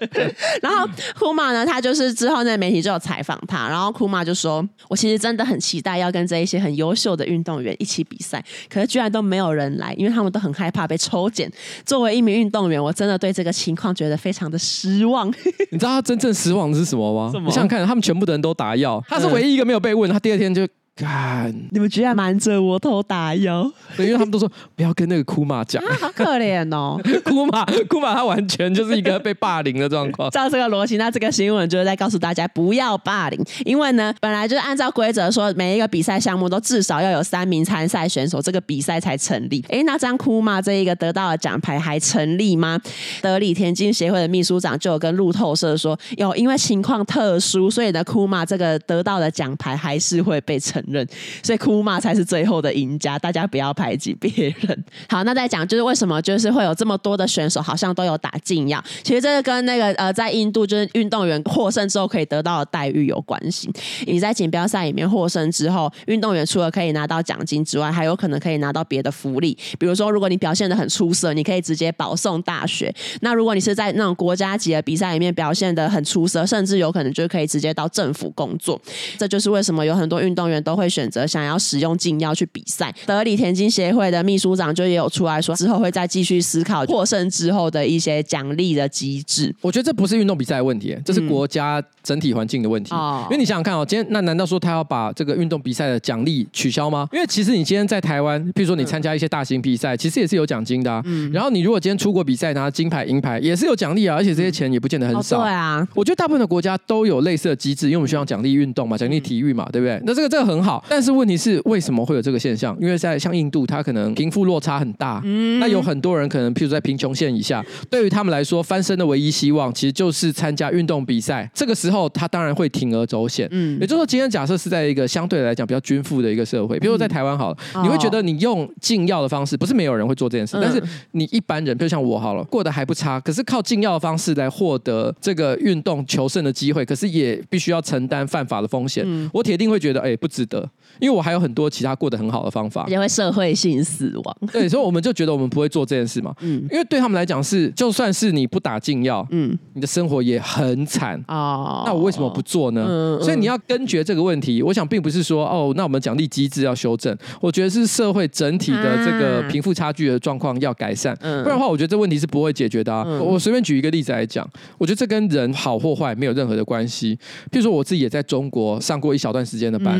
然后库马呢，他就是之后那媒体就有采访他，然后库马就说：“我其实真的很期待要跟这一些很优秀的运动员一起比赛，可是居然都没有人来，因为他们都很害怕被抽检。作为一名运动员，我真的对这个情况觉得非常的失望。你知道他真正失望的是什么吗？什么？你想想看，他们全部的人都打药，他是唯一一个没有被问，他第二天就。干！你们居然瞒着我偷打药？对，因为他们都说不要跟那个库玛讲，啊，好可怜哦。库玛，库玛他完全就是一个被霸凌的状况。照这个逻辑，那这个新闻就是在告诉大家不要霸凌，因为呢，本来就是按照规则说，每一个比赛项目都至少要有三名参赛选手，这个比赛才成立。哎，那这样库玛这一个得到的奖牌还成立吗？德里田径协会的秘书长就有跟路透社说，有因为情况特殊，所以呢，库玛这个得到的奖牌还是会被承认。所以库马才是最后的赢家，大家不要排挤别人。好，那再讲就是为什么就是会有这么多的选手好像都有打禁药？其实这个跟那个呃，在印度就是运动员获胜之后可以得到的待遇有关系。你在锦标赛里面获胜之后，运动员除了可以拿到奖金之外，还有可能可以拿到别的福利，比如说如果你表现得很出色，你可以直接保送大学。那如果你是在那种国家级的比赛里面表现得很出色，甚至有可能就可以直接到政府工作。这就是为什么有很多运动员都都会选择想要使用禁药去比赛。德里田径协会的秘书长就也有出来说，之后会再继续思考获胜之后的一些奖励的机制。我觉得这不是运动比赛的问题，这是国家整体环境的问题。嗯、因为你想想看哦，今天那难道说他要把这个运动比赛的奖励取消吗？因为其实你今天在台湾，比如说你参加一些大型比赛，其实也是有奖金的、啊。嗯、然后你如果今天出国比赛拿金牌、银牌，也是有奖励啊，而且这些钱也不见得很少。哦、对啊，我觉得大部分的国家都有类似的机制，因为我们需要奖励运动嘛，奖励体育嘛，对不对？那这个这个很好，但是问题是为什么会有这个现象？因为在像印度，它可能贫富落差很大，嗯，那有很多人可能譬如在贫穷线以下，对于他们来说，翻身的唯一希望其实就是参加运动比赛。这个时候，他当然会铤而走险，嗯，也就是说，今天假设是在一个相对来讲比较均富的一个社会，比如说在台湾好了，你会觉得你用禁药的方式，不是没有人会做这件事，但是你一般人，比如像我好了，过得还不差，可是靠禁药的方式来获得这个运动求胜的机会，可是也必须要承担犯法的风险，我铁定会觉得，哎，不值得，因为我还有很多其他过得很好的方法，也会社会性死亡。对，所以我们就觉得我们不会做这件事嘛，嗯，因为对他们来讲是，就算是你不打禁药，嗯，你的生活也很惨。哦，那我为什么不做呢？嗯，所以你要根绝这个问题，我想并不是说哦，那我们奖励机制要修正，我觉得是社会整体的这个贫富差距的状况要改善，嗯，不然的话，我觉得这问题是不会解决的啊。我随便举一个例子来讲，我觉得这跟人好或坏没有任何的关系。譬如说，我自己也在中国上过一小段时间的班，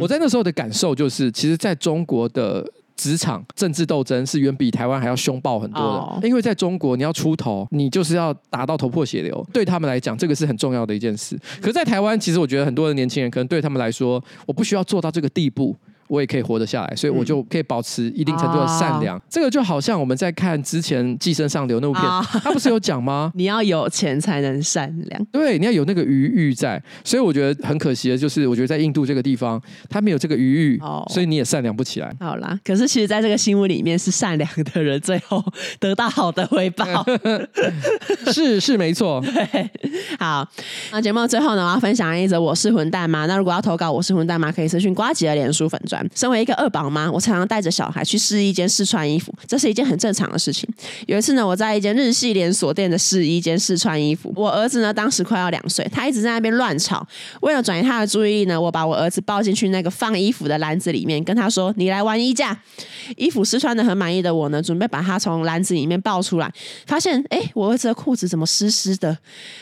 我在那时候的感受就是，其实在中国的。职场政治斗争是远比台湾还要凶暴很多的，oh. 因为在中国你要出头，你就是要打到头破血流，对他们来讲，这个是很重要的一件事。可是，在台湾，其实我觉得很多的年轻人可能对他们来说，我不需要做到这个地步。我也可以活得下来，所以我就可以保持一定程度的善良。嗯、这个就好像我们在看之前《寄生上流》那部片，哦、他不是有讲吗？你要有钱才能善良。对，你要有那个余欲在。所以我觉得很可惜的就是，我觉得在印度这个地方，他没有这个余欲，哦、所以你也善良不起来。好啦，可是其实在这个新闻里面，是善良的人最后得到好的回报。是是没错。对，好。那节目最后呢，我要分享一则我是混蛋吗？那如果要投稿我是混蛋吗，可以私讯瓜吉的脸书粉专。身为一个二宝妈，我常常带着小孩去试衣间试穿衣服，这是一件很正常的事情。有一次呢，我在一间日系连锁店的试衣间试穿衣服，我儿子呢当时快要两岁，他一直在那边乱吵。为了转移他的注意力呢，我把我儿子抱进去那个放衣服的篮子里面，跟他说：“你来玩衣架。”衣服试穿的很满意的我呢，准备把他从篮子里面抱出来，发现哎，我儿子的裤子怎么湿湿的？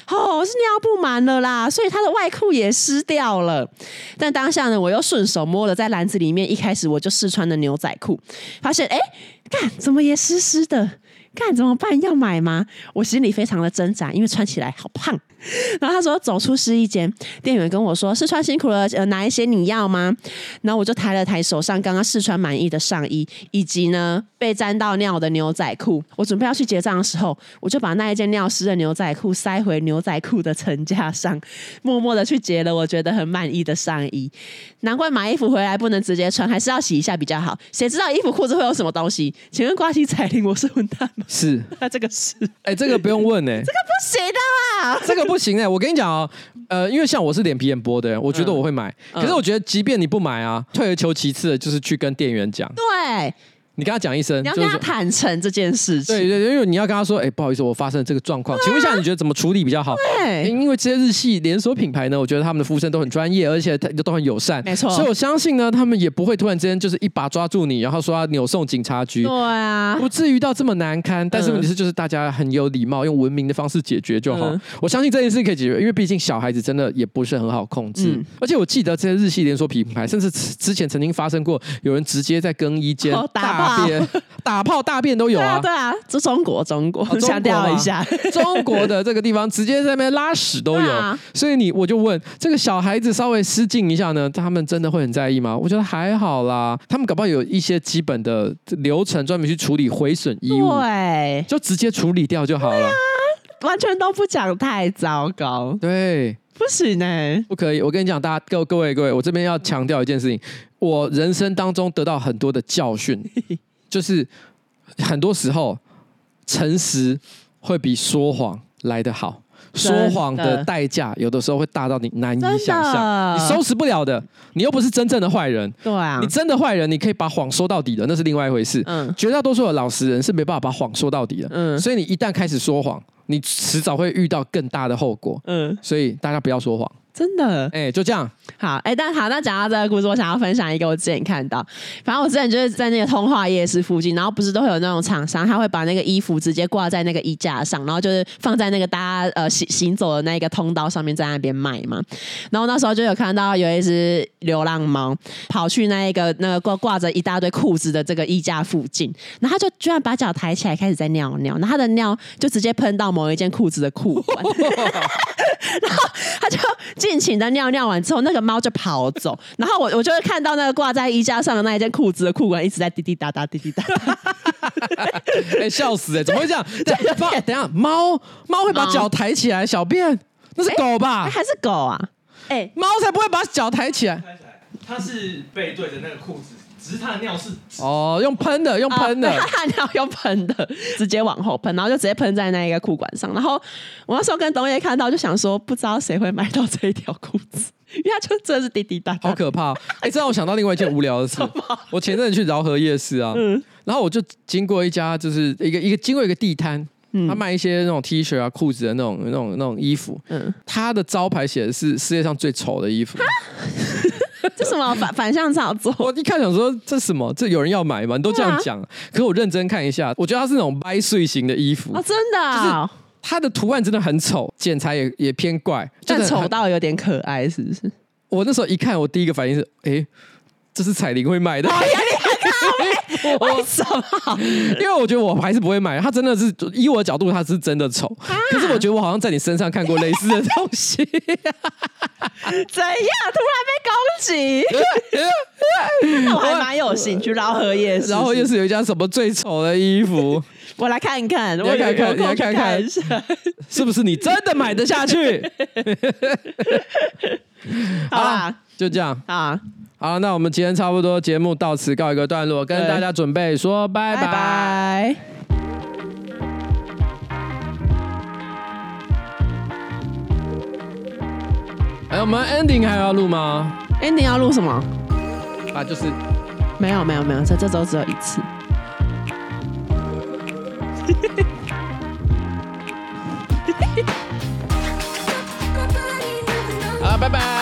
哦，是尿布满了啦，所以他的外裤也湿掉了。但当下呢，我又顺手摸了在篮子里里面一开始我就试穿的牛仔裤，发现哎，看怎么也湿湿的。看怎么办？要买吗？我心里非常的挣扎，因为穿起来好胖。然后他说走出试衣间，店员跟我说试穿辛苦了，呃，哪一些你要吗？然后我就抬了抬手上刚刚试穿满意的上衣，以及呢被沾到尿的牛仔裤。我准备要去结账的时候，我就把那一件尿湿的牛仔裤塞回牛仔裤的层架上，默默的去结了我觉得很满意的上衣。难怪买衣服回来不能直接穿，还是要洗一下比较好。谁知道衣服裤子会有什么东西？请问呱吉彩铃，我是混蛋吗？是，那 这个是，哎、欸，这个不用问呢、欸，这个不行的啦，这个不行哎、欸，我跟你讲哦，呃，因为像我是脸皮很薄的人，我觉得我会买，嗯、可是我觉得即便你不买啊，退而求其次的就是去跟店员讲，对。你跟他讲一声，你要跟他坦诚这件事情。对对，因为你要跟他说，哎，不好意思，我发生了这个状况，请问一下，你觉得怎么处理比较好？对，因为这些日系连锁品牌呢，我觉得他们的服务生都很专业，而且他都很友善，没错。所以我相信呢，他们也不会突然之间就是一把抓住你，然后说要扭送警察局。对啊，不至于到这么难堪。但是问题是，就是大家很有礼貌，用文明的方式解决就好。我相信这件事可以解决，因为毕竟小孩子真的也不是很好控制。而且我记得这些日系连锁品牌，甚至之前曾经发生过有人直接在更衣间大便。打炮大便都有啊！对啊，这中国中国强调一下，中国的这个地方直接在那边拉屎都有，啊、所以你我就问这个小孩子稍微失禁一下呢，他们真的会很在意吗？我觉得还好啦，他们搞不好有一些基本的流程专门去处理毁损衣物，对，就直接处理掉就好了，啊、完全都不讲太糟糕，对，不行呢、欸，不可以。我跟你讲，大家各各位各位，我这边要强调一件事情，我人生当中得到很多的教训。就是很多时候，诚实会比说谎来得好。说谎的代价有的时候会大到你难以想象，你收拾不了的。你又不是真正的坏人，对啊，你真的坏人，你可以把谎说到底的，那是另外一回事。嗯，绝大多数的老实人是没办法把谎说到底的。嗯，所以你一旦开始说谎，你迟早会遇到更大的后果。嗯，所以大家不要说谎。真的，哎，就这样。好，哎，但好，那讲到这个故事，我想要分享一个我之前看到，反正我之前就是在那个通化夜市附近，然后不是都会有那种厂商，他会把那个衣服直接挂在那个衣架上，然后就是放在那个大家呃行行走的那个通道上面，在那边卖嘛。然后那时候就有看到有一只流浪猫跑去那一个那个挂挂着一大堆裤子的这个衣架附近，然后他就居然把脚抬起来开始在尿尿，然后他的尿就直接喷到某一件裤子的裤管，然后他就尽情的尿尿完之后，那个猫就跑走，然后我我就会看到那个挂在衣架上的那一件裤子的裤管一直在滴滴答答滴滴答答，哎、欸，笑死哎、欸，怎么会这样？猫，等一下，猫猫会把脚抬起来小便，那是狗吧？欸、还是狗啊？哎、欸，猫才不会把脚抬起来，它是背对着那个裤子。只是他的尿是哦，用喷的，用喷的，他的尿用喷的，直接往后喷，然后就直接喷在那一个裤管上。然后我那时候跟董爷看到，就想说，不知道谁会买到这一条裤子，因为他就真的是滴滴答答，好可怕。哎、欸，这让我想到另外一件无聊的事。我前阵子去饶河夜市啊，嗯，然后我就经过一家，就是一个一个经过一个地摊，嗯，他卖一些那种 T 恤啊、裤子的那种那种那种衣服，嗯，他的招牌写的是世界上最丑的衣服。这什么反反向操作？我一看想说，这什么？这有人要买吗？你都这样讲，啊、可是我认真看一下，我觉得它是那种掰碎型的衣服啊，真的、哦，就是它的图案真的很丑，剪裁也也偏怪，但丑到有点可爱，是不是？我那时候一看，我第一个反应是，哎，这是彩铃会卖的。为什么？因为我觉得我还是不会买，它真的是以我的角度，它是真的丑。可是我觉得我好像在你身上看过类似的东西。怎样？突然被攻击？那我还蛮有兴趣。饶河夜市，饶河夜市有一家什么？最丑的衣服？我来看一看，我来看看，你来看看，是不是你真的买得下去？好啦，就这样啊。好，那我们今天差不多节目到此告一个段落，跟大家准备说拜拜。拜拜。哎，我们 ending 还要录吗？ending 要录什么？啊，就是没有没有没有，这这周只有一次。好，拜拜。